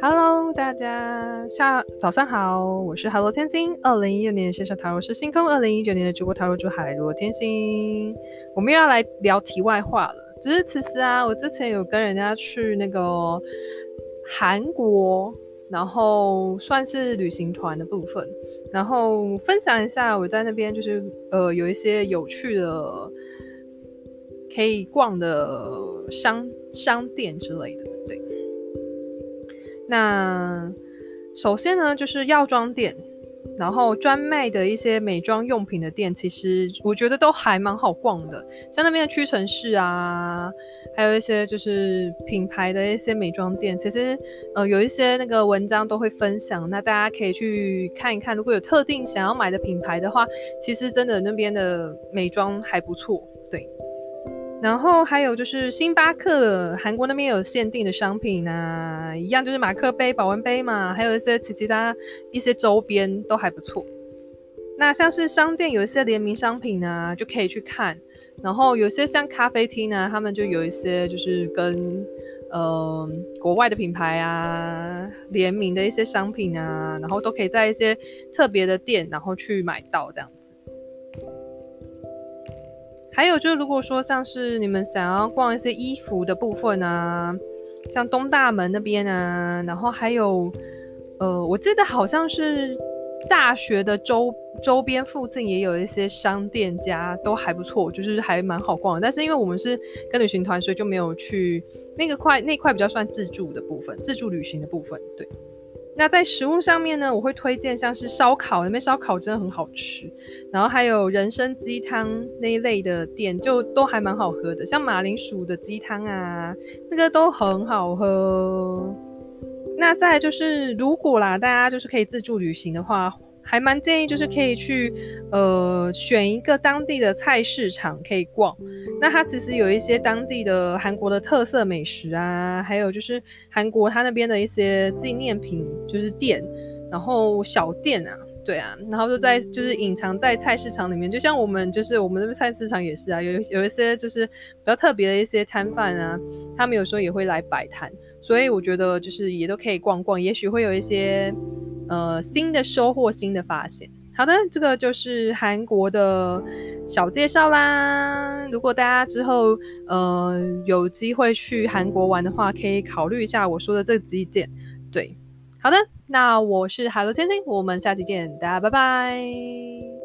Hello，大家下早上好，我是海螺天星。二零一六年线上塔罗师星空，二零一九年的直播塔罗主海螺天星。我们又要来聊题外话了，只是其实啊，我之前有跟人家去那个韩国，然后算是旅行团的部分，然后分享一下我在那边就是呃有一些有趣的可以逛的商商店之类的。对那首先呢，就是药妆店，然后专卖的一些美妆用品的店，其实我觉得都还蛮好逛的。像那边的屈臣氏啊，还有一些就是品牌的一些美妆店，其实呃有一些那个文章都会分享，那大家可以去看一看。如果有特定想要买的品牌的话，其实真的那边的美妆还不错，对。然后还有就是星巴克，韩国那边有限定的商品啊，一样就是马克杯、保温杯嘛，还有一些其其他一些周边都还不错。那像是商店有一些联名商品啊，就可以去看。然后有些像咖啡厅呢，他们就有一些就是跟呃国外的品牌啊联名的一些商品啊，然后都可以在一些特别的店，然后去买到这样。还有就是，如果说像是你们想要逛一些衣服的部分啊，像东大门那边啊，然后还有，呃，我记得好像是大学的周周边附近也有一些商店家，都还不错，就是还蛮好逛的。但是因为我们是跟旅行团，所以就没有去那个块，那块比较算自助的部分，自助旅行的部分，对。那在食物上面呢，我会推荐像是烧烤，那边烧烤真的很好吃，然后还有人参鸡汤那一类的店，就都还蛮好喝的，像马铃薯的鸡汤啊，那个都很好喝。那再就是，如果啦，大家就是可以自助旅行的话。还蛮建议，就是可以去，呃，选一个当地的菜市场可以逛。那它其实有一些当地的韩国的特色美食啊，还有就是韩国它那边的一些纪念品，就是店，然后小店啊，对啊，然后就在就是隐藏在菜市场里面。就像我们就是我们那边菜市场也是啊，有有一些就是比较特别的一些摊贩啊，他们有时候也会来摆摊，所以我觉得就是也都可以逛逛，也许会有一些。呃，新的收获，新的发现。好的，这个就是韩国的小介绍啦。如果大家之后呃有机会去韩国玩的话，可以考虑一下我说的这几点。对，好的，那我是海螺天星，我们下期见，大家拜拜。